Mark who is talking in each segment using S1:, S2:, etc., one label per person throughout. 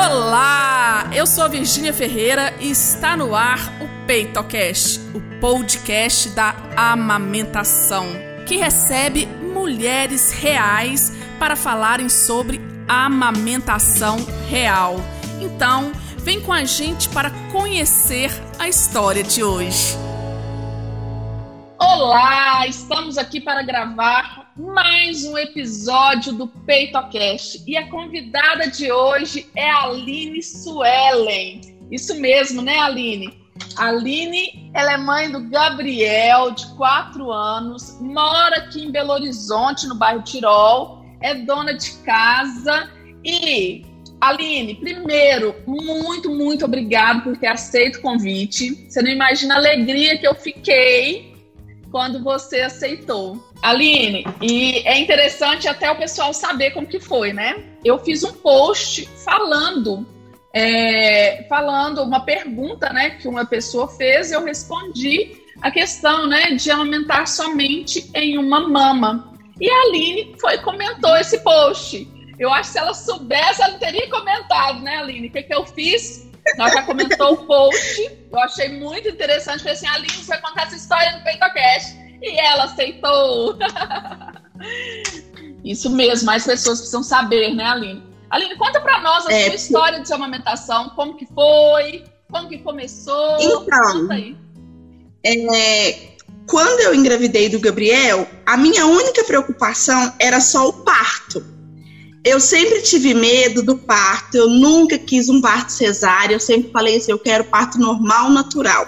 S1: Olá, eu sou a Virgínia Ferreira e está no ar o PeitoCast, o podcast da amamentação, que recebe mulheres reais para falarem sobre amamentação real. Então, vem com a gente para conhecer a história de hoje. Olá, estamos aqui para gravar mais um episódio do PeitoCast e a convidada de hoje é a Aline Suelen. Isso mesmo, né, Aline? A Aline, ela é mãe do Gabriel, de 4 anos, mora aqui em Belo Horizonte, no bairro Tirol, é dona de casa e Aline, primeiro, muito, muito obrigado por ter aceito o convite. Você não imagina a alegria que eu fiquei quando você aceitou. Aline, e é interessante até o pessoal saber como que foi, né? Eu fiz um post falando, é, falando uma pergunta, né, que uma pessoa fez, eu respondi a questão, né, de amamentar somente em uma mama. E a Aline foi comentou esse post. Eu acho que se ela soubesse, ela teria comentado, né, Aline? O que, que eu fiz? Ela já comentou o post. Eu achei muito interessante. Falei assim, Aline, você vai contar essa história no PeitoCast. E ela aceitou. Isso mesmo, mais pessoas precisam saber, né, Aline? Aline, conta pra nós a é, sua história de sua amamentação. Como que foi? Como que começou?
S2: Então, conta aí. É, quando eu engravidei do Gabriel, a minha única preocupação era só o parto. Eu sempre tive medo do parto, eu nunca quis um parto cesárea, eu sempre falei assim, eu quero parto normal, natural.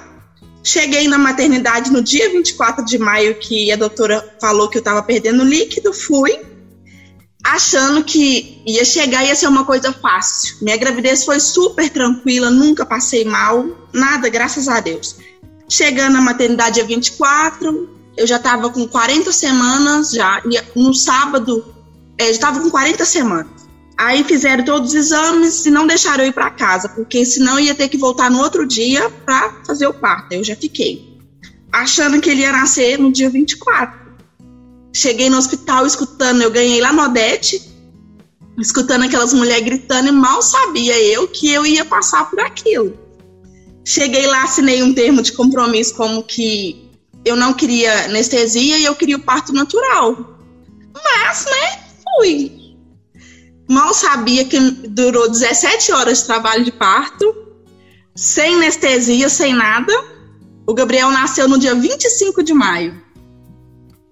S2: Cheguei na maternidade no dia 24 de maio, que a doutora falou que eu estava perdendo líquido, fui, achando que ia chegar ia ser uma coisa fácil. Minha gravidez foi super tranquila, nunca passei mal, nada, graças a Deus. Chegando na maternidade dia 24, eu já estava com 40 semanas, já no sábado, é, já estava com 40 semanas. Aí fizeram todos os exames e não deixaram eu ir para casa, porque senão ia ter que voltar no outro dia para fazer o parto. Eu já fiquei, achando que ele ia nascer no dia 24. Cheguei no hospital escutando, eu ganhei lá no Odete, escutando aquelas mulheres gritando e mal sabia eu que eu ia passar por aquilo. Cheguei lá, assinei um termo de compromisso como que eu não queria anestesia e eu queria o parto natural. Mas, né, fui. Mal sabia que durou 17 horas de trabalho de parto, sem anestesia, sem nada. O Gabriel nasceu no dia 25 de maio.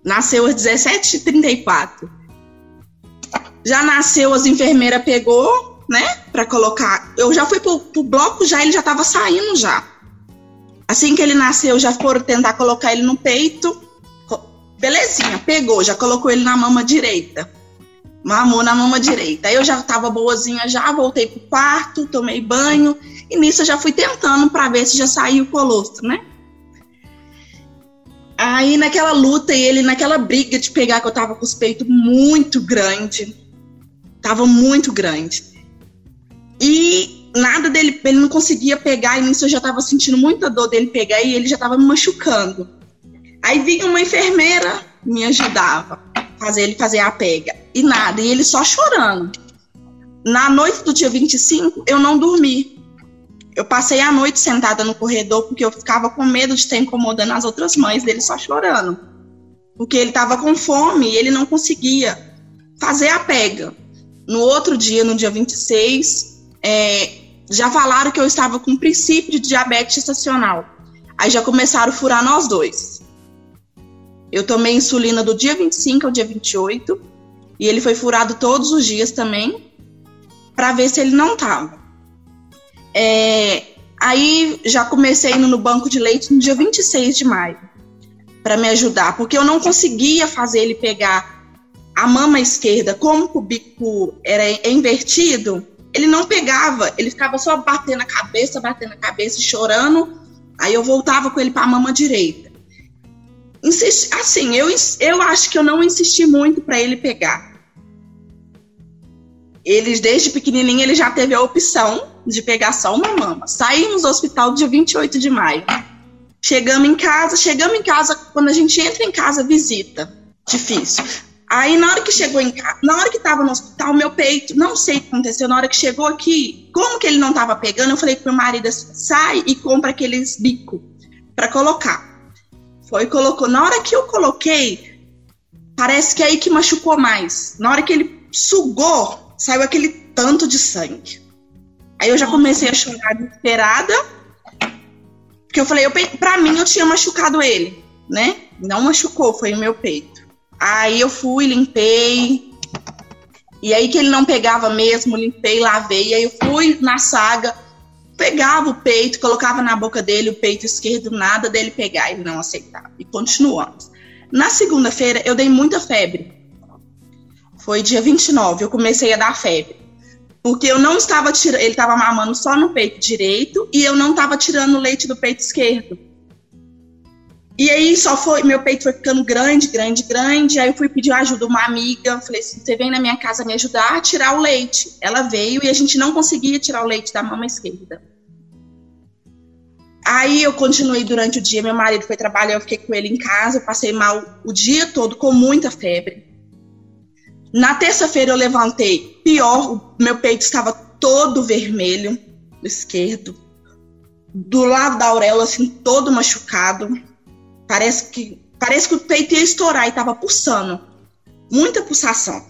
S2: Nasceu às 17h34. Já nasceu, as enfermeiras pegou, né, para colocar. Eu já fui pro, pro bloco, já ele já estava saindo já. Assim que ele nasceu, já foram tentar colocar ele no peito. Belezinha, pegou, já colocou ele na mama direita mamou na mama direita. Aí eu já estava boazinha, já voltei pro quarto, tomei banho, e nisso eu já fui tentando para ver se já saiu o colostro, né? Aí naquela luta e ele naquela briga de pegar que eu tava com os peitos muito grande, tava muito grande. E nada dele, ele não conseguia pegar, e nisso eu já tava sentindo muita dor dele pegar e ele já tava me machucando. Aí vinha uma enfermeira, me ajudava fazer ele fazer a pega. E nada, e ele só chorando. Na noite do dia 25, eu não dormi. Eu passei a noite sentada no corredor porque eu ficava com medo de estar incomodando as outras mães dele só chorando. Porque ele estava com fome e ele não conseguia fazer a pega. No outro dia, no dia 26, é, já falaram que eu estava com princípio de diabetes estacional. Aí já começaram a furar nós dois. Eu tomei insulina do dia 25 ao dia 28 e ele foi furado todos os dias também para ver se ele não tava. É, aí já comecei indo no banco de leite no dia 26 de maio para me ajudar, porque eu não conseguia fazer ele pegar a mama esquerda, como o bico era invertido, ele não pegava, ele ficava só batendo a cabeça, batendo a cabeça, chorando. Aí eu voltava com ele para a mama direita insisti, assim, eu, eu acho que eu não insisti muito para ele pegar. Eles, desde pequenininho, ele já teve a opção de pegar só uma mama. Saímos do hospital dia 28 de maio. Chegamos em casa, chegamos em casa, quando a gente entra em casa, visita. Difícil. Aí, na hora que chegou em casa, na hora que tava no hospital, meu peito, não sei o que aconteceu, na hora que chegou aqui, como que ele não tava pegando, eu falei pro meu marido assim, sai e compra aqueles bico para colocar. Foi colocou. Na hora que eu coloquei, parece que é aí que machucou mais. Na hora que ele sugou, saiu aquele tanto de sangue. Aí eu já comecei a chorar desesperada, porque eu falei, eu, pra mim eu tinha machucado ele, né? Não machucou, foi o meu peito. Aí eu fui, limpei. E aí que ele não pegava mesmo, limpei, lavei. E aí eu fui na saga, pegava o peito, colocava na boca dele o peito esquerdo, nada dele pegar, ele não aceitava. E continuamos. Na segunda-feira eu dei muita febre. Foi dia 29, eu comecei a dar febre. Porque eu não estava tirando, ele estava mamando só no peito direito e eu não estava tirando o leite do peito esquerdo. E aí só foi, meu peito foi ficando grande, grande, grande. Aí eu fui pedir ajuda uma amiga. Falei assim: você vem na minha casa me ajudar a tirar o leite. Ela veio e a gente não conseguia tirar o leite da mama esquerda. Aí eu continuei durante o dia. Meu marido foi trabalhar, eu fiquei com ele em casa. Eu passei mal o dia todo com muita febre. Na terça-feira eu levantei, pior, o meu peito estava todo vermelho, do esquerdo. Do lado da auréola, assim, todo machucado Parece que, parece que o peito ia estourar e estava pulsando. Muita pulsação.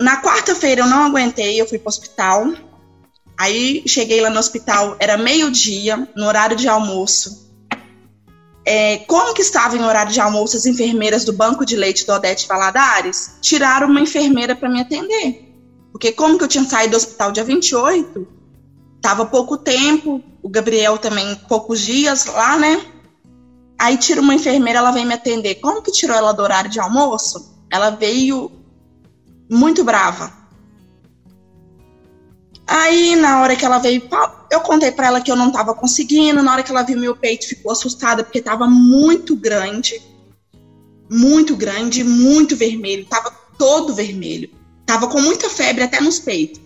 S2: Na quarta-feira eu não aguentei, eu fui para o hospital. Aí cheguei lá no hospital, era meio-dia, no horário de almoço. É, como que estava em horário de almoço as enfermeiras do banco de leite do Odete Valadares? Tiraram uma enfermeira para me atender. Porque como que eu tinha saído do hospital dia 28, tava pouco tempo, o Gabriel também poucos dias lá, né? Aí tira uma enfermeira, ela vem me atender. Como que tirou ela do horário de almoço? Ela veio muito brava. Aí, na hora que ela veio, eu contei para ela que eu não tava conseguindo. Na hora que ela viu meu peito, ficou assustada porque tava muito grande. Muito grande, muito vermelho. Tava todo vermelho. Tava com muita febre até nos peitos.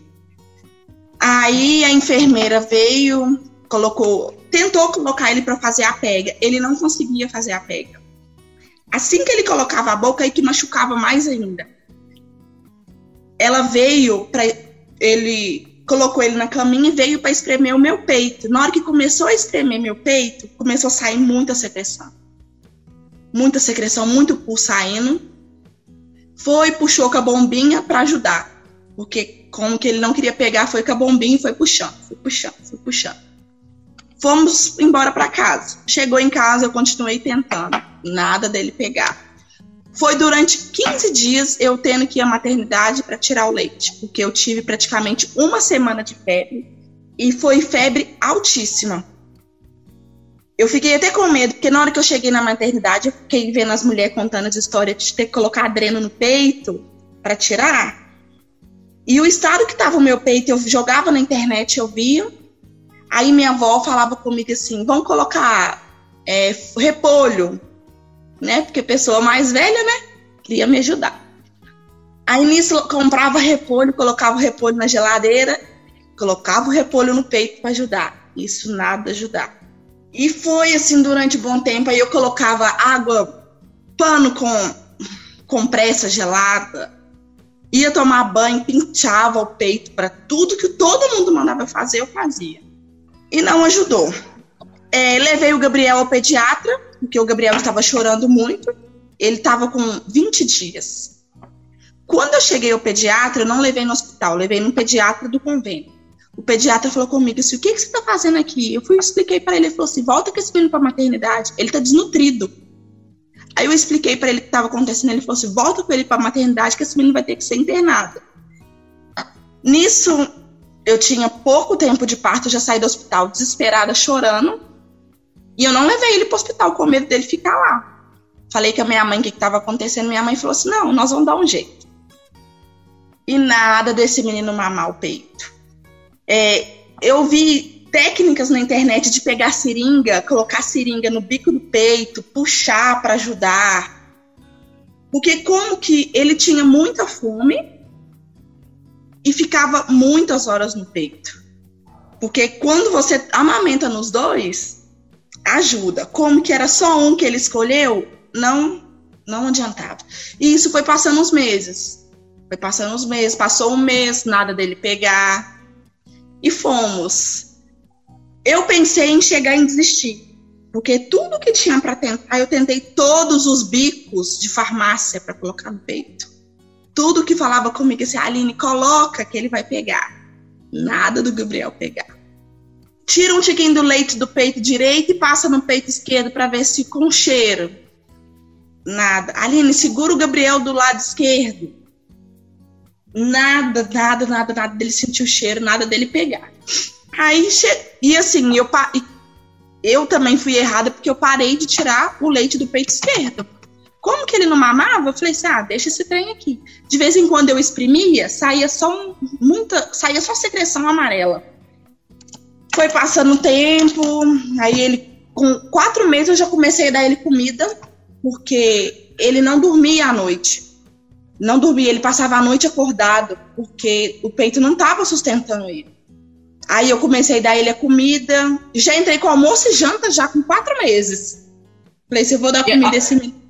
S2: Aí a enfermeira veio, colocou tentou colocar ele para fazer a pega, ele não conseguia fazer a pega. Assim que ele colocava a boca, aí que machucava mais ainda. Ela veio para ele colocou ele na caminha e veio para espremer o meu peito. Na hora que começou a espremer meu peito, começou a sair muita secreção. Muita secreção, muito pus saindo. Foi, puxou com a bombinha para ajudar. Porque como que ele não queria pegar, foi com a bombinha e foi puxando, foi puxando, foi puxando. Fomos embora para casa. Chegou em casa, eu continuei tentando. Nada dele pegar. Foi durante 15 dias eu tendo que ir à maternidade para tirar o leite, porque eu tive praticamente uma semana de febre e foi febre altíssima. Eu fiquei até com medo, porque na hora que eu cheguei na maternidade, eu fiquei vendo as mulheres contando as histórias de ter que colocar adreno no peito para tirar. E o estado que estava o meu peito, eu jogava na internet, eu via, Aí minha avó falava comigo assim: vamos colocar é, repolho, né? Porque pessoa mais velha, né? Queria me ajudar. Aí nisso comprava repolho, colocava o repolho na geladeira, colocava o repolho no peito para ajudar. Isso nada ajudar. E foi assim durante um bom tempo. Aí eu colocava água, pano com compressa gelada, ia tomar banho, pinchava o peito para tudo que todo mundo mandava fazer, eu fazia e não ajudou. É, levei o Gabriel ao pediatra, porque o Gabriel estava chorando muito. Ele estava com 20 dias. Quando eu cheguei ao pediatra, eu não levei no hospital, levei no pediatra do convênio. O pediatra falou comigo assim: o que, que você está fazendo aqui? Eu fui expliquei para ele, ele falou assim: volta com esse menino para maternidade, ele está desnutrido. Aí eu expliquei para ele o que estava acontecendo, ele falou assim: volta com ele para maternidade, que esse menino vai ter que ser internado. Nisso, eu tinha pouco tempo de parto, já saí do hospital desesperada, chorando. E eu não levei ele para o hospital com medo dele ficar lá. Falei com a minha mãe o que estava acontecendo. Minha mãe falou assim: não, nós vamos dar um jeito. E nada desse menino mamar o peito. É, eu vi técnicas na internet de pegar seringa, colocar seringa no bico do peito, puxar para ajudar. Porque como que ele tinha muita fome e ficava muitas horas no peito. Porque quando você amamenta nos dois, ajuda. Como que era só um que ele escolheu, não não adiantava. E isso foi passando uns meses. Foi passando uns meses, passou um mês, nada dele pegar. E fomos. Eu pensei em chegar em desistir. Porque tudo que tinha para tentar, eu tentei todos os bicos de farmácia para colocar no peito. Tudo que falava comigo assim, Aline, coloca que ele vai pegar. Nada do Gabriel pegar. Tira um tiquinho do leite do peito direito e passa no peito esquerdo para ver se com cheiro. Nada. Aline, segura o Gabriel do lado esquerdo. Nada, nada, nada, nada dele sentir o cheiro, nada dele pegar. Aí, e assim, eu, eu também fui errada porque eu parei de tirar o leite do peito esquerdo. Como que ele não mamava? Eu falei assim: ah, deixa esse trem aqui. De vez em quando eu exprimia, saía só muita, saía só secreção amarela. Foi passando o tempo, aí ele, com quatro meses, eu já comecei a dar ele comida, porque ele não dormia à noite. Não dormia, ele passava a noite acordado, porque o peito não estava sustentando ele. Aí eu comecei a dar ele a comida. Já entrei com almoço e janta já com quatro meses. Falei, se eu vou dar comida esse menino.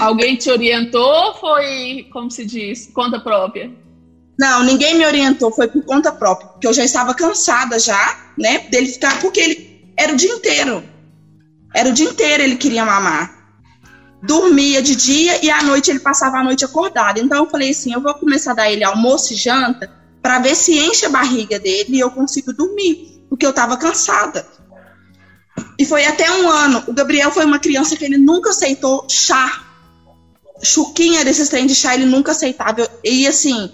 S1: Alguém te orientou ou foi, como se diz, conta própria?
S2: Não, ninguém me orientou, foi por conta própria, porque eu já estava cansada já, né, dele ficar, porque ele era o dia inteiro. Era o dia inteiro ele queria mamar. Dormia de dia e à noite ele passava a noite acordado. Então eu falei assim, eu vou começar a dar ele almoço e janta para ver se enche a barriga dele e eu consigo dormir, porque eu estava cansada. E foi até um ano. O Gabriel foi uma criança que ele nunca aceitou chá. Chuquinha desses trem de chá, ele nunca aceitava. E assim,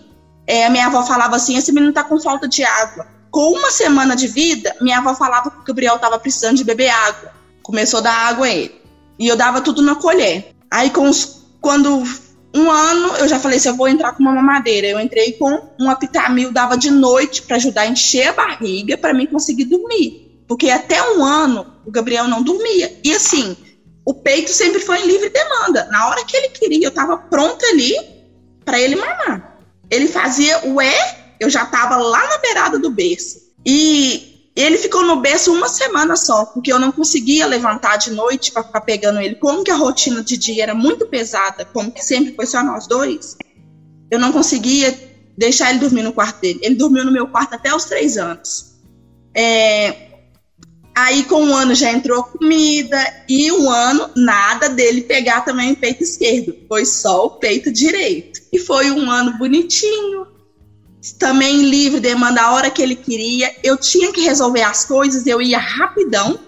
S2: é, a minha avó falava assim: esse menino tá com falta de água. Com uma semana de vida, minha avó falava que o Gabriel tava precisando de beber água. Começou a dar água a ele. E eu dava tudo na colher. Aí, com os, quando um ano eu já falei assim, eu vou entrar com uma mamadeira. Eu entrei com um apitamil, dava de noite para ajudar a encher a barriga para mim conseguir dormir. Porque até um ano o Gabriel não dormia. E assim, o peito sempre foi em livre demanda. Na hora que ele queria, eu estava pronta ali para ele mamar. Ele fazia o é, eu já estava lá na beirada do berço. E ele ficou no berço uma semana só, porque eu não conseguia levantar de noite para ficar pegando ele. Como que a rotina de dia era muito pesada, como que sempre foi só nós dois, eu não conseguia deixar ele dormir no quarto dele. Ele dormiu no meu quarto até os três anos. É, aí, com um ano, já entrou comida, e um ano, nada dele pegar também o peito esquerdo, foi só o peito direito. E foi um ano bonitinho, também livre, demanda a hora que ele queria. Eu tinha que resolver as coisas, eu ia rapidão,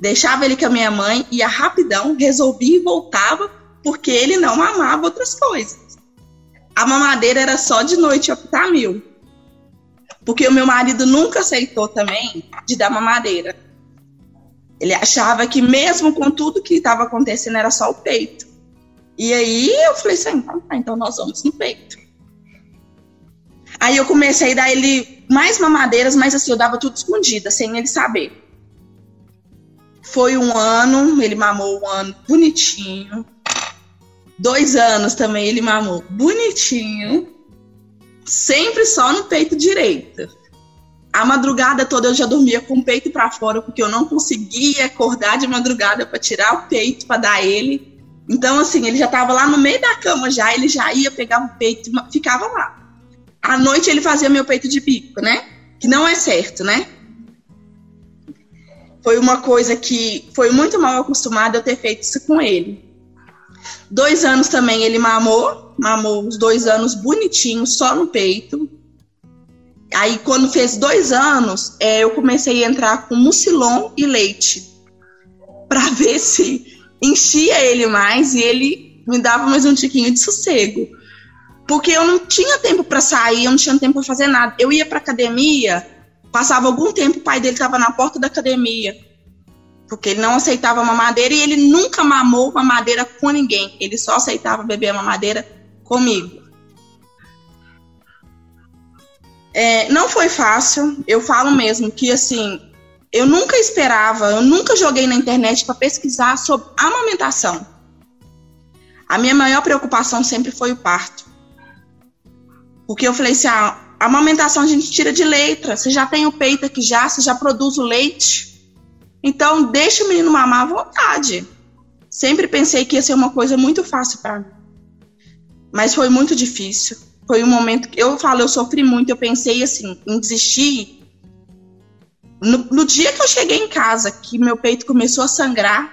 S2: deixava ele com a minha mãe, ia rapidão, resolvia e voltava, porque ele não amava outras coisas. A mamadeira era só de noite, optar mil. Porque o meu marido nunca aceitou também de dar mamadeira. Ele achava que mesmo com tudo que estava acontecendo era só o peito. E aí eu falei assim, então, tá, então nós vamos no peito. Aí eu comecei a dar ele mais mamadeiras, mas assim, eu dava tudo escondida, sem ele saber. Foi um ano, ele mamou um ano bonitinho. Dois anos também ele mamou bonitinho. Sempre só no peito direito. A madrugada toda eu já dormia com o peito para fora, porque eu não conseguia acordar de madrugada para tirar o peito para dar ele. Então, assim, ele já estava lá no meio da cama já, ele já ia pegar o peito, ficava lá. À noite ele fazia meu peito de bico, né? Que não é certo, né? Foi uma coisa que foi muito mal acostumada eu ter feito isso com ele. Dois anos também ele mamou, mamou os dois anos bonitinho, só no peito. Aí quando fez dois anos, é, eu comecei a entrar com mucilon e leite para ver se enchia ele mais e ele me dava mais um tiquinho de sossego. Porque eu não tinha tempo para sair, eu não tinha tempo para fazer nada. Eu ia para academia, passava algum tempo, o pai dele estava na porta da academia. Porque ele não aceitava mamadeira e ele nunca mamou mamadeira com ninguém. Ele só aceitava beber mamadeira comigo. É, não foi fácil, eu falo mesmo que assim, eu nunca esperava, eu nunca joguei na internet para pesquisar sobre amamentação. A minha maior preocupação sempre foi o parto. Porque eu falei assim: ah, a amamentação a gente tira de letra. Você já tem o peito aqui já, você já produz o leite. Então, deixa o menino mamar à vontade. Sempre pensei que ia ser uma coisa muito fácil para mim. Mas foi muito difícil. Foi um momento que eu falo, eu sofri muito, eu pensei assim, em desistir. No, no dia que eu cheguei em casa, que meu peito começou a sangrar,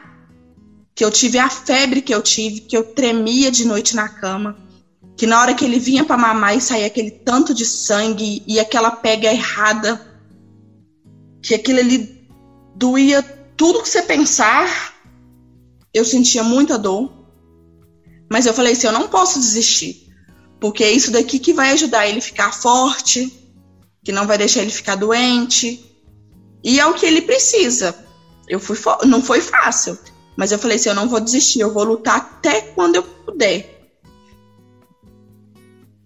S2: que eu tive a febre que eu tive, que eu tremia de noite na cama, que na hora que ele vinha para mamar e saía aquele tanto de sangue e aquela pega errada, que aquilo ali doía tudo que você pensar, eu sentia muita dor. Mas eu falei assim, eu não posso desistir, porque é isso daqui que vai ajudar ele ficar forte, que não vai deixar ele ficar doente. E é o que ele precisa. Eu fui não foi fácil, mas eu falei assim, eu não vou desistir, eu vou lutar até quando eu puder.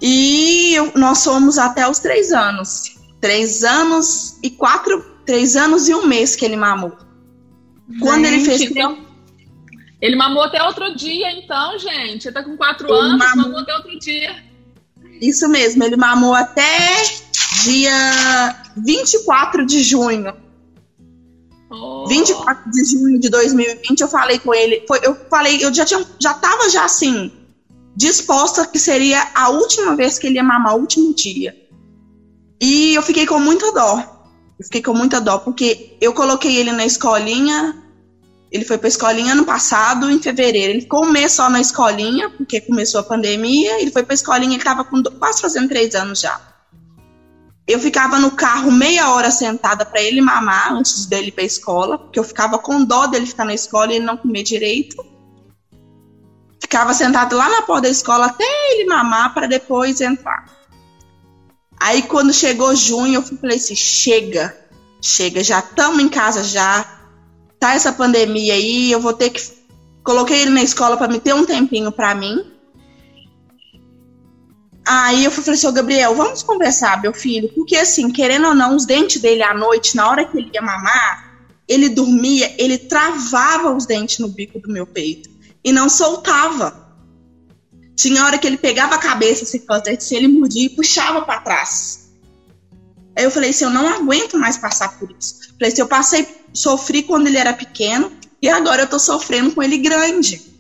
S2: E eu, nós somos até os três anos. Três anos e quatro. Três anos e um mês que ele mamou.
S1: Quando ele fez. Então, ele mamou até outro dia, então, gente. Ele tá com quatro ele anos, mamou... mamou até outro dia.
S2: Isso mesmo, ele mamou até dia 24 de junho. Oh. 24 de junho de 2020, eu falei com ele. Foi, eu falei, eu já tinha, já tava já assim disposta que seria a última vez que ele ia mamar, o último dia. E eu fiquei com muita dó. Eu fiquei com muita dó, porque eu coloquei ele na escolinha. Ele foi para a escolinha ano passado, em fevereiro. Ele ficou um mês só na escolinha, porque começou a pandemia. Ele foi para a escolinha, ele estava quase fazendo três anos já. Eu ficava no carro meia hora sentada para ele mamar antes dele ir para a escola, porque eu ficava com dó dele ficar na escola e ele não comer direito ficava sentado lá na porta da escola até ele mamar para depois entrar. Aí quando chegou junho, eu falei assim: chega, chega, já estamos em casa já, tá essa pandemia aí, eu vou ter que. Coloquei ele na escola para me ter um tempinho para mim. Aí eu falei assim, Gabriel, vamos conversar, meu filho, porque assim, querendo ou não, os dentes dele à noite, na hora que ele ia mamar, ele dormia, ele travava os dentes no bico do meu peito e não soltava. Tinha hora que ele pegava a cabeça, se assim, ele mordia e puxava para trás. Aí eu falei assim, eu não aguento mais passar por isso. Falei assim, eu passei, sofri quando ele era pequeno e agora eu tô sofrendo com ele grande.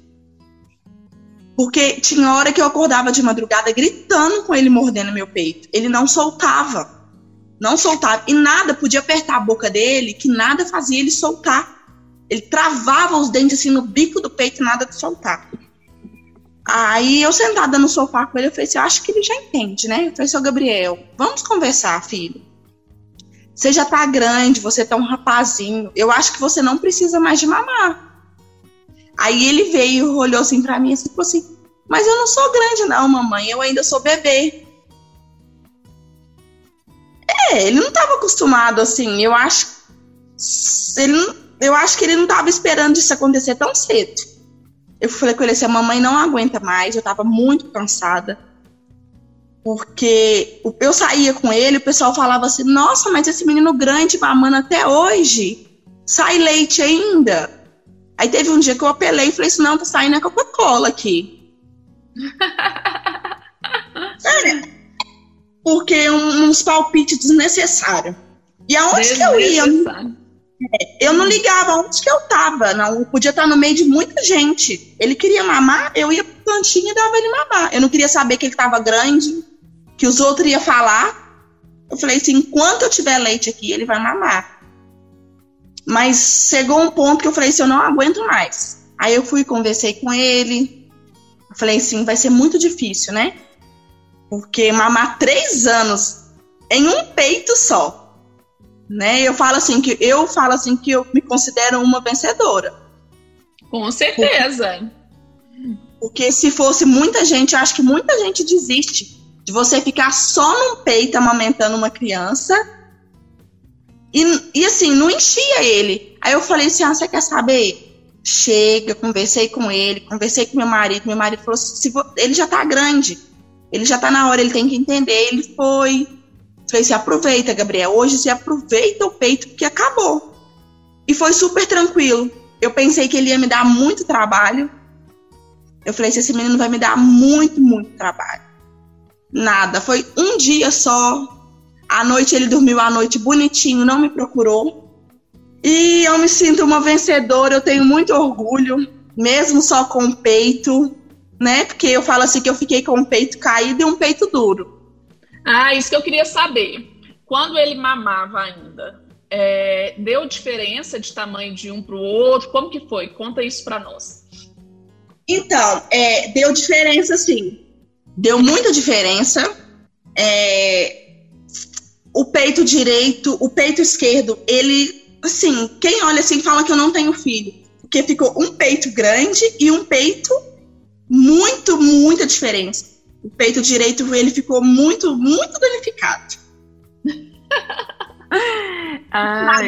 S2: Porque tinha hora que eu acordava de madrugada gritando com ele mordendo meu peito. Ele não soltava. Não soltava. E nada podia apertar a boca dele, que nada fazia ele soltar. Ele travava os dentes assim no bico do peito, nada de soltar. Aí eu sentada no sofá com ele, eu falei assim, eu acho que ele já entende, né? Eu falei assim, Gabriel, vamos conversar, filho. Você já tá grande, você tá um rapazinho. Eu acho que você não precisa mais de mamar. Aí ele veio, olhou assim pra mim e falou assim, mas eu não sou grande não, mamãe, eu ainda sou bebê. É, ele não estava acostumado assim, eu acho. Ele, eu acho que ele não estava esperando isso acontecer tão cedo. Eu falei com ele assim: a mamãe não aguenta mais, eu estava muito cansada. Porque eu saía com ele, o pessoal falava assim: nossa, mas esse menino grande mamando até hoje, sai leite ainda. Aí teve um dia que eu apelei e falei assim: não, tá saindo a Coca-Cola aqui. Sério. Porque uns palpites desnecessários. E aonde que eu ia? Eu não ligava onde que eu tava, não. Eu podia estar no meio de muita gente. Ele queria mamar, eu ia pro cantinho e dava ele mamar. Eu não queria saber que ele tava grande, que os outros iam falar. Eu falei assim: enquanto eu tiver leite aqui, ele vai mamar. Mas chegou um ponto que eu falei assim: eu não aguento mais. Aí eu fui conversei com ele. Eu falei assim: vai ser muito difícil, né? Porque mamar três anos em um peito só né? Eu falo assim que eu falo assim que eu me considero uma vencedora.
S1: Com certeza.
S2: Porque, porque se fosse muita gente, eu acho que muita gente desiste de você ficar só num peito amamentando uma criança. E, e assim, não enchia ele. Aí eu falei assim: ah, você quer saber? Chega, conversei com ele, conversei com meu marido. Meu marido falou assim: se ele já tá grande, ele já tá na hora, ele tem que entender. Ele foi, Falei assim, aproveita, Gabriel. Hoje você aproveita o peito que acabou. E foi super tranquilo. Eu pensei que ele ia me dar muito trabalho. Eu falei esse menino vai me dar muito, muito trabalho. Nada. Foi um dia só. À noite ele dormiu à noite bonitinho, não me procurou. E eu me sinto uma vencedora, eu tenho muito orgulho. mesmo só com o peito, né? Porque eu falo assim que eu fiquei com o peito caído e um peito duro.
S1: Ah, isso que eu queria saber. Quando ele mamava ainda, é, deu diferença de tamanho de um para o outro? Como que foi? Conta isso para nós.
S2: Então, é, deu diferença, sim. Deu muita diferença. É, o peito direito, o peito esquerdo, ele, assim, quem olha assim fala que eu não tenho filho, porque ficou um peito grande e um peito muito, muita diferença. O peito direito ele ficou muito, muito danificado.
S1: ah, é.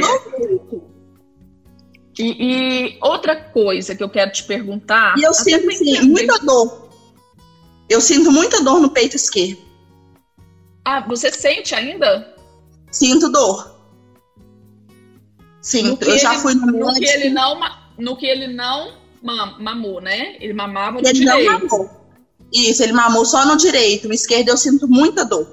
S1: e, e, outra coisa que eu quero te perguntar.
S2: E eu sinto assim, muita dor. Eu sinto muita dor no peito esquerdo.
S1: Ah, você sente ainda?
S2: Sinto dor. Sinto. Eu já fui no,
S1: no que ele não No que ele não mamou, né? Ele mamava no ele direito. Não mamou.
S2: Isso, ele mamou só no direito. No esquerdo eu sinto muita dor.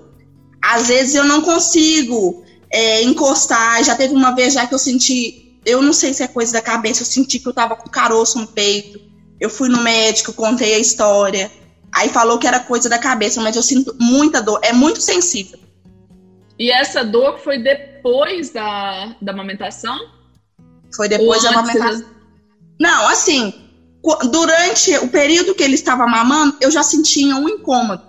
S2: Às vezes eu não consigo é, encostar. Já teve uma vez já que eu senti. Eu não sei se é coisa da cabeça, eu senti que eu tava com caroço no peito. Eu fui no médico, contei a história. Aí falou que era coisa da cabeça, mas eu sinto muita dor. É muito sensível.
S1: E essa dor foi depois da, da amamentação?
S2: Foi depois da amamentação. Não, assim, durante o período que ele estava mamando, eu já sentia um incômodo.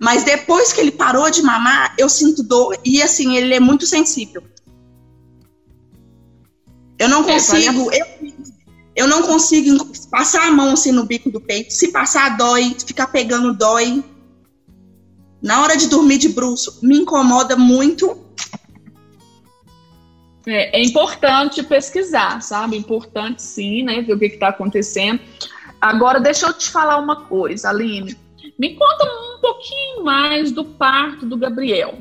S2: Mas depois que ele parou de mamar, eu sinto dor e assim, ele é muito sensível. Eu não é, consigo, eu, eu não consigo passar a mão assim no bico do peito. Se passar, dói, ficar pegando dói. Na hora de dormir de bruxo, me incomoda muito.
S1: É, é importante pesquisar, sabe? Importante sim, né? Ver o que está acontecendo. Agora, deixa eu te falar uma coisa, Aline. Me conta um pouquinho mais do parto do Gabriel.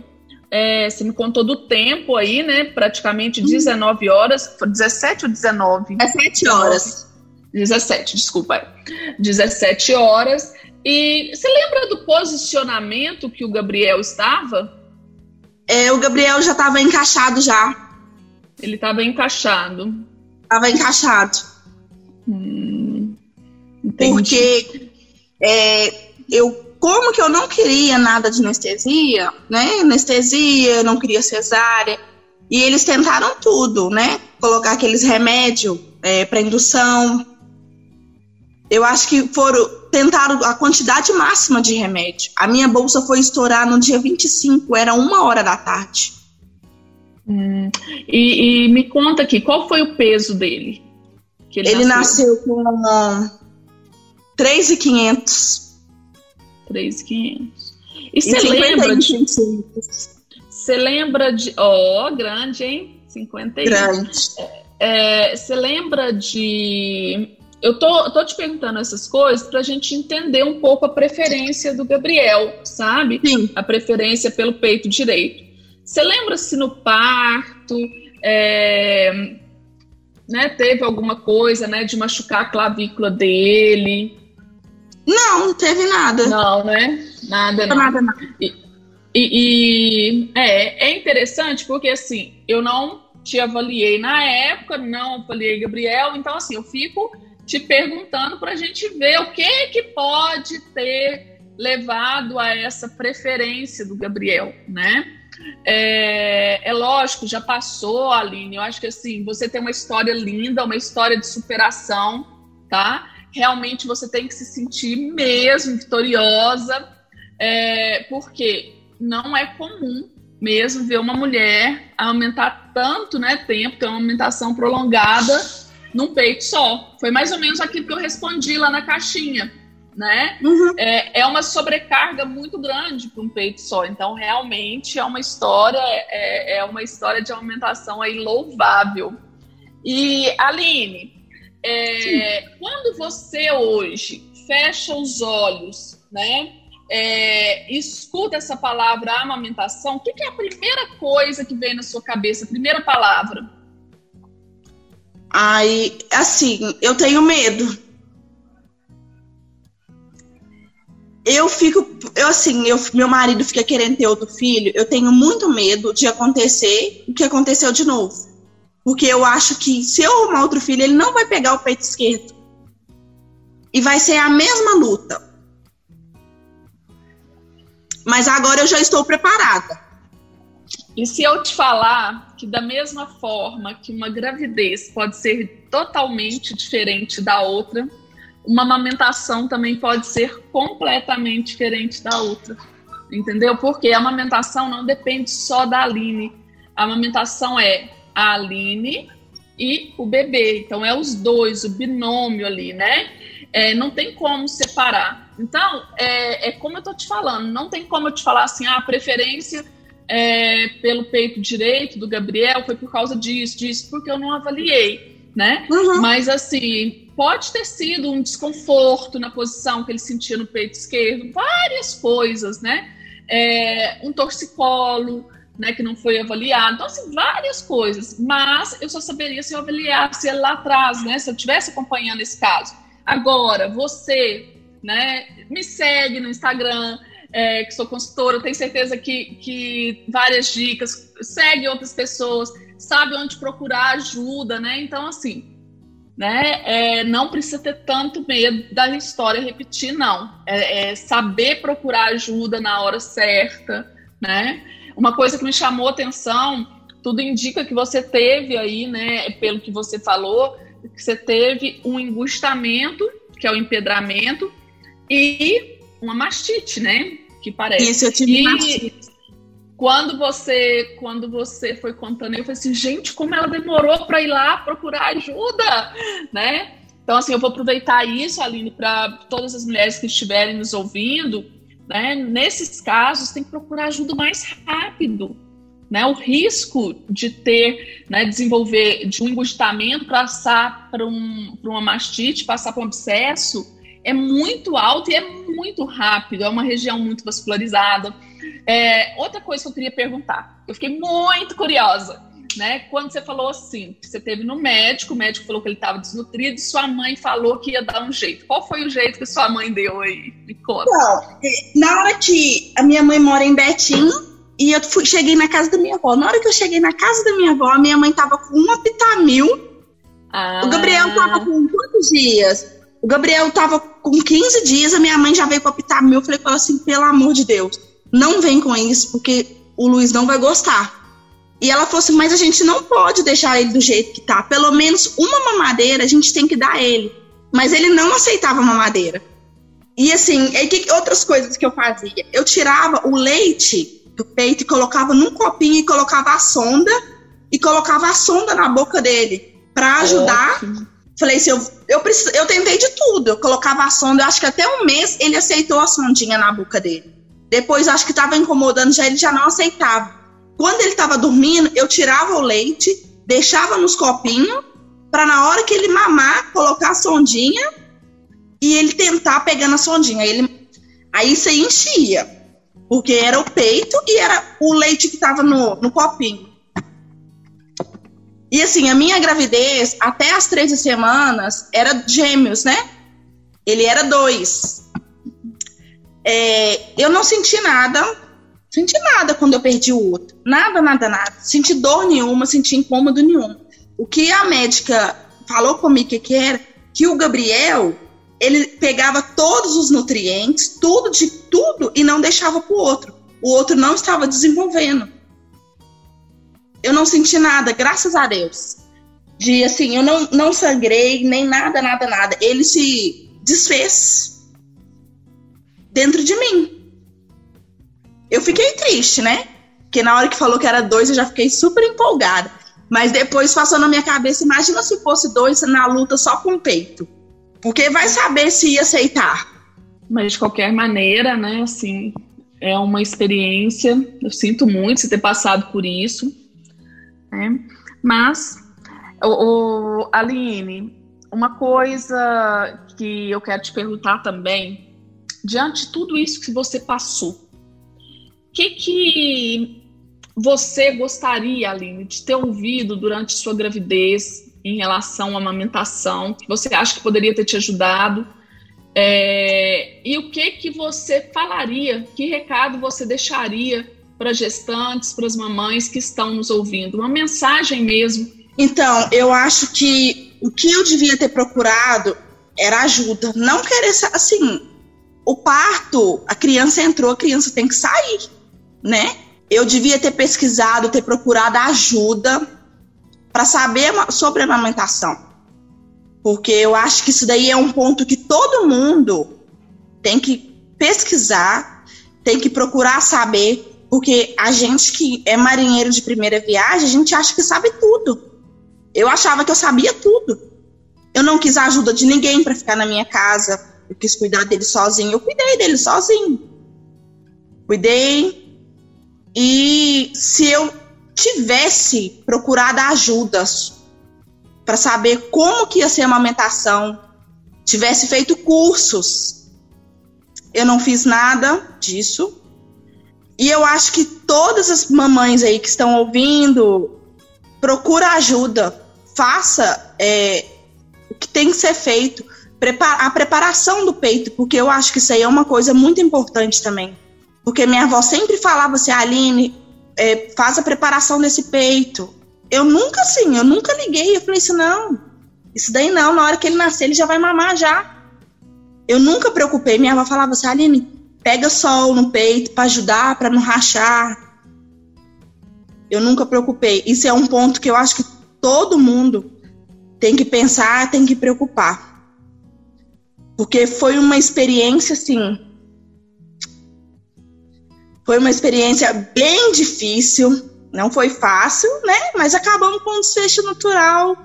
S1: É, você me contou do tempo aí, né? Praticamente 19 horas. 17 ou 19?
S2: 17 horas.
S1: 17, desculpa. 17 horas. E você lembra do posicionamento que o Gabriel estava?
S2: É, o Gabriel já estava encaixado já.
S1: Ele estava encaixado.
S2: Estava encaixado. Hum, Porque é, eu, como que eu não queria nada de anestesia, né? Anestesia, não queria cesárea. E eles tentaram tudo, né? Colocar aqueles remédios é, para indução. Eu acho que foram tentaram a quantidade máxima de remédio. A minha bolsa foi estourar no dia 25, era uma hora da tarde.
S1: Hum, e, e, me conta aqui, qual foi o peso dele?
S2: ele, ele nasceu? nasceu com 3,500.
S1: 3,500. E você lembra de. Você lembra de. Ó, oh, grande, hein? 51. Grande. É, você lembra de eu tô, tô te perguntando essas coisas para a gente entender um pouco a preferência do Gabriel, sabe?
S2: Sim.
S1: A preferência pelo peito direito. Você lembra se no parto é, né, teve alguma coisa né, de machucar a clavícula dele?
S2: Não, não teve nada.
S1: Não, né? Nada, não. Nada, não. E, e, e é, é interessante porque assim, eu não te avaliei na época, não avaliei Gabriel, então assim, eu fico te perguntando para a gente ver o que que pode ter levado a essa preferência do Gabriel, né? É, é, lógico, já passou, Aline. Eu acho que assim, você tem uma história linda, uma história de superação, tá? Realmente você tem que se sentir mesmo vitoriosa, é, porque não é comum mesmo ver uma mulher aumentar tanto né, tempo, ter uma aumentação prolongada num peito só. Foi mais ou menos aquilo que eu respondi lá na caixinha, né? Uhum. É, é uma sobrecarga muito grande para um peito só. Então, realmente é uma história, é, é uma história de aumentação aí louvável. E Aline, é, quando você hoje fecha os olhos, né? É, escuta essa palavra amamentação, o que, que é a primeira coisa que vem na sua cabeça, a primeira palavra?
S2: Aí, assim, eu tenho medo. Eu fico, eu assim, eu, meu marido fica querendo ter outro filho. Eu tenho muito medo de acontecer o que aconteceu de novo. Porque eu acho que se eu arrumar outro filho, ele não vai pegar o peito esquerdo. e vai ser a mesma luta. Mas agora eu já estou preparada.
S1: E se eu te falar que, da mesma forma que uma gravidez pode ser totalmente diferente da outra, uma amamentação também pode ser completamente diferente da outra. Entendeu? Porque a amamentação não depende só da Aline. A amamentação é a Aline e o bebê. Então, é os dois, o binômio ali, né? É, não tem como separar. Então, é, é, como eu tô te falando, não tem como eu te falar assim, ah, a preferência é, pelo peito direito do Gabriel foi por causa disso, disso, porque eu não avaliei, né? Uhum. Mas, assim, pode ter sido um desconforto na posição que ele sentia no peito esquerdo, várias coisas, né? É, um torcicolo, né, que não foi avaliado. Então, assim, várias coisas. Mas eu só saberia se eu avaliasse ele lá atrás, né? Se eu estivesse acompanhando esse caso. Agora, você, né, me segue no Instagram, é, que sou consultora, tenho certeza que, que várias dicas, segue outras pessoas, sabe onde procurar ajuda, né? Então, assim, né, é, não precisa ter tanto medo da história repetir, não. É, é saber procurar ajuda na hora certa, né? Uma coisa que me chamou atenção, tudo indica que você teve aí, né, pelo que você falou, que você teve um engustamento, que é o empedramento, e uma mastite, né? Que parece.
S2: Isso, eu tive e.
S1: Quando você, quando você foi contando, eu falei assim, gente, como ela demorou para ir lá procurar ajuda, né? Então, assim, eu vou aproveitar isso, Aline, para todas as mulheres que estiverem nos ouvindo, né? Nesses casos, tem que procurar ajuda mais rápido. Né? O risco de ter, né, desenvolver de um engustamento passar para um, uma mastite, passar para um abscesso, é muito alto e é muito rápido, é uma região muito vascularizada. É, outra coisa que eu queria perguntar, eu fiquei muito curiosa né? Quando você falou assim, que você teve no médico, o médico falou que ele estava desnutrido, e sua mãe falou que ia dar um jeito. Qual foi o jeito que sua mãe deu aí? Me conta.
S2: É, na hora que a minha mãe mora em Betim, e eu fui, cheguei na casa da minha avó. Na hora que eu cheguei na casa da minha avó, a minha mãe tava com uma pitamil. Ah. O Gabriel tava com quantos dias? O Gabriel tava com 15 dias, a minha mãe já veio com a pitamil. Eu falei com ela assim, pelo amor de Deus, não vem com isso, porque o Luiz não vai gostar. E ela falou assim: mas a gente não pode deixar ele do jeito que tá. Pelo menos uma mamadeira a gente tem que dar a ele. Mas ele não aceitava mamadeira. E assim, aí, que, outras coisas que eu fazia? Eu tirava o leite do peito e colocava num copinho e colocava a sonda e colocava a sonda na boca dele para ajudar. Ótimo. Falei assim, eu, eu, preciso, eu tentei de tudo. Eu colocava a sonda, eu acho que até um mês ele aceitou a sondinha na boca dele. Depois, acho que estava incomodando, já ele já não aceitava. Quando ele estava dormindo, eu tirava o leite, deixava nos copinhos, para na hora que ele mamar, colocar a sondinha e ele tentar pegando a sondinha. Ele, aí você enchia, porque era o peito e era o leite que estava no, no copinho. E assim, a minha gravidez, até as 13 semanas, era gêmeos, né? Ele era dois. É, eu não senti nada, Senti nada quando eu perdi o outro. Nada, nada, nada. Senti dor nenhuma, senti incômodo nenhum. O que a médica falou comigo que, era que o Gabriel ele pegava todos os nutrientes, tudo de tudo e não deixava para o outro. O outro não estava desenvolvendo. Eu não senti nada, graças a Deus. De assim, eu não, não sangrei, nem nada, nada, nada. Ele se desfez dentro de mim. Eu fiquei triste, né? Porque na hora que falou que era dois, eu já fiquei super empolgada. Mas depois passou na minha cabeça, imagina se fosse dois na luta só com o peito. Porque vai saber se ia aceitar.
S1: Mas de qualquer maneira, né, assim, é uma experiência. Eu sinto muito se ter passado por isso. Né? Mas, o, o, Aline, uma coisa que eu quero te perguntar também, diante de tudo isso que você passou, que, que você gostaria, Aline, de ter ouvido durante sua gravidez em relação à amamentação, que você acha que poderia ter te ajudado? É, e o que que você falaria, que recado você deixaria para gestantes, para as mamães que estão nos ouvindo? Uma mensagem mesmo.
S2: Então, eu acho que o que eu devia ter procurado era ajuda. Não querer, assim, o parto, a criança entrou, a criança tem que sair, né? Eu devia ter pesquisado, ter procurado ajuda para saber sobre a amamentação. Porque eu acho que isso daí é um ponto que todo mundo tem que pesquisar, tem que procurar saber, porque a gente que é marinheiro de primeira viagem, a gente acha que sabe tudo. Eu achava que eu sabia tudo. Eu não quis a ajuda de ninguém para ficar na minha casa. Eu quis cuidar dele sozinho. Eu cuidei dele sozinho. Cuidei. E se eu tivesse procurado ajuda para saber como que ia ser a amamentação, tivesse feito cursos. Eu não fiz nada disso. E eu acho que todas as mamães aí que estão ouvindo, procura ajuda, faça é, o que tem que ser feito, a preparação do peito, porque eu acho que isso aí é uma coisa muito importante também. Porque minha avó sempre falava assim, Aline, é, faz a preparação desse peito, eu nunca, assim, eu nunca liguei. Eu falei assim, não, isso daí não, na hora que ele nascer, ele já vai mamar já. Eu nunca preocupei. Minha avó falava assim, Aline, pega sol no peito para ajudar, para não rachar. Eu nunca preocupei. Isso é um ponto que eu acho que todo mundo tem que pensar, tem que preocupar. Porque foi uma experiência, assim. Foi uma experiência bem difícil não foi fácil, né? Mas acabamos com um desfecho natural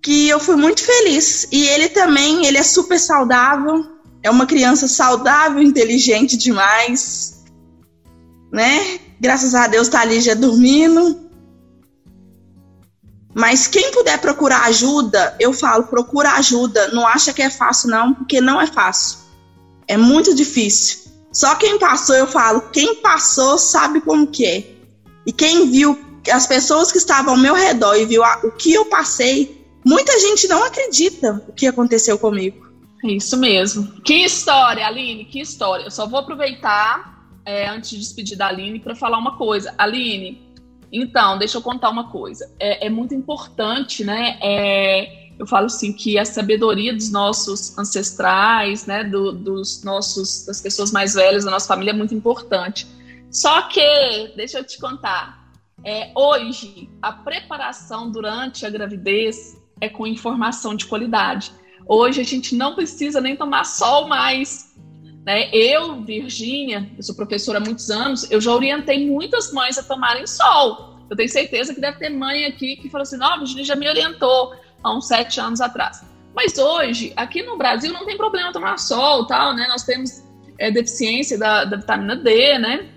S2: que eu fui muito feliz. E ele também, ele é super saudável, é uma criança saudável, inteligente demais, né? Graças a Deus tá ali já dormindo. Mas quem puder procurar ajuda, eu falo, procura ajuda. Não acha que é fácil não, porque não é fácil. É muito difícil. Só quem passou, eu falo, quem passou sabe como que é. E quem viu, as pessoas que estavam ao meu redor e viu a, o que eu passei, muita gente não acredita o que aconteceu comigo.
S1: Isso mesmo. Que história, Aline, que história. Eu só vou aproveitar, é, antes de despedir da Aline, para falar uma coisa. Aline, então, deixa eu contar uma coisa. É, é muito importante, né? É, eu falo assim que a sabedoria dos nossos ancestrais, né, do, dos nossos, das pessoas mais velhas da nossa família é muito importante. Só que, deixa eu te contar, é, hoje a preparação durante a gravidez é com informação de qualidade. Hoje a gente não precisa nem tomar sol mais. Né? Eu, Virgínia, eu sou professora há muitos anos, eu já orientei muitas mães a tomarem sol. Eu tenho certeza que deve ter mãe aqui que falou assim: não, Virgínia já me orientou há uns sete anos atrás. Mas hoje, aqui no Brasil, não tem problema tomar sol, tal, né? Nós temos é, deficiência da, da vitamina D, né?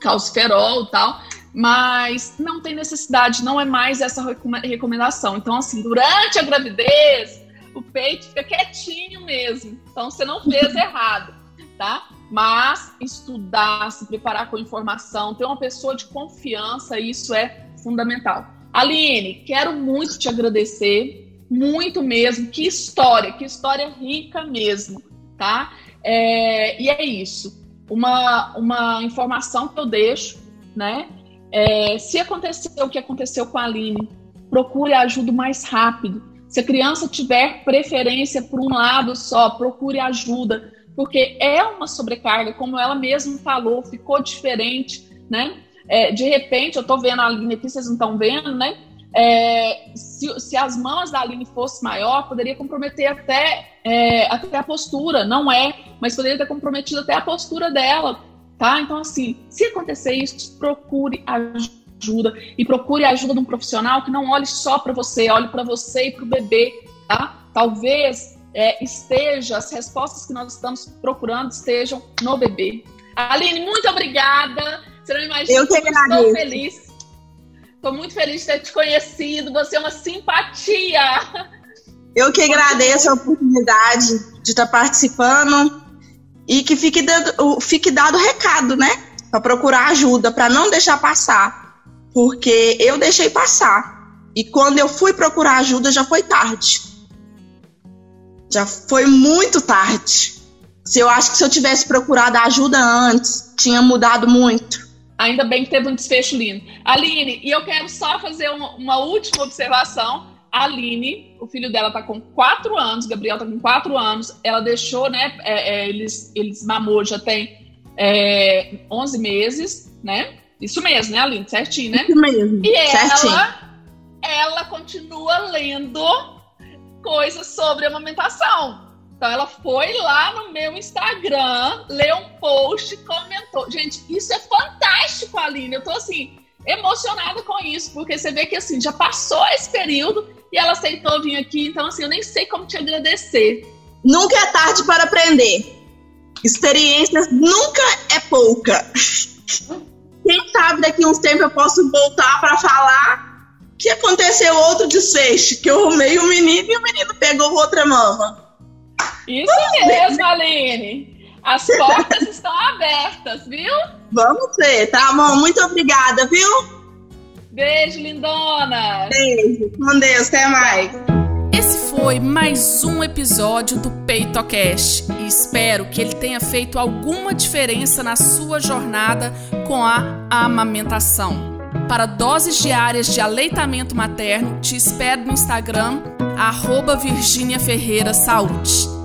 S1: calciferol tal, mas não tem necessidade, não é mais essa recomendação. Então, assim, durante a gravidez, o peito fica quietinho mesmo. Então, você não fez errado, tá? Mas estudar, se preparar com informação, ter uma pessoa de confiança, isso é fundamental. Aline, quero muito te agradecer, muito mesmo. Que história, que história rica mesmo, tá? É, e é isso uma, uma informação que eu deixo, né? É, se aconteceu o que aconteceu com a Aline, procure ajuda mais rápido. Se a criança tiver preferência por um lado só, procure ajuda, porque é uma sobrecarga, como ela mesma falou, ficou diferente, né? É, de repente, eu tô vendo a Aline aqui, vocês não estão vendo, né? É, se, se, as mãos da Aline fossem maior, poderia comprometer até, é, até a postura. Não é, mas poderia ter comprometido até a postura dela, tá? Então, assim, se acontecer isso, procure ajuda e procure a ajuda de um profissional que não olhe só para você, olhe para você e para o bebê, tá? Talvez é, esteja, as respostas que nós estamos procurando estejam no bebê. Aline, muito obrigada. Você não imagina
S2: eu que
S1: como estou feliz Estou muito feliz de ter te conhecido. Você é uma simpatia.
S2: Eu que agradeço a oportunidade de estar participando e que fique dado, fique dado recado, né? Para procurar ajuda, para não deixar passar. Porque eu deixei passar. E quando eu fui procurar ajuda, já foi tarde. Já foi muito tarde. Se eu acho que se eu tivesse procurado ajuda antes, tinha mudado muito.
S1: Ainda bem que teve um desfecho lindo. Aline, e eu quero só fazer uma, uma última observação, a Aline, o filho dela tá com 4 anos, Gabriel tá com 4 anos, ela deixou, né? É, é, eles, eles mamou já tem é, 11 meses, né? Isso mesmo, né, Aline? Certinho, né?
S2: Isso mesmo.
S1: E
S2: certinho.
S1: ela, ela continua lendo coisas sobre amamentação. Então ela foi lá no meu Instagram, leu um post, comentou. Gente, isso é fantástico, Aline. Eu tô assim, emocionada com isso, porque você vê que assim, já passou esse período e ela aceitou vir aqui, então assim, eu nem sei como te agradecer.
S2: Nunca é tarde para aprender. Experiências nunca é pouca. Quem sabe daqui a uns tempos eu posso voltar para falar que aconteceu outro desfecho, que eu arrumei um menino e o menino pegou outra mama.
S1: Isso mesmo, Aline. As portas estão abertas, viu?
S2: Vamos ver, tá bom? Muito obrigada, viu?
S1: Beijo, lindona.
S2: Beijo. Com Deus, até mais.
S3: Esse foi mais um episódio do PeitoCast e espero que ele tenha feito alguma diferença na sua jornada com a amamentação. Para doses diárias de aleitamento materno, te espero no Instagram, arroba Virginia Ferreira Saúde.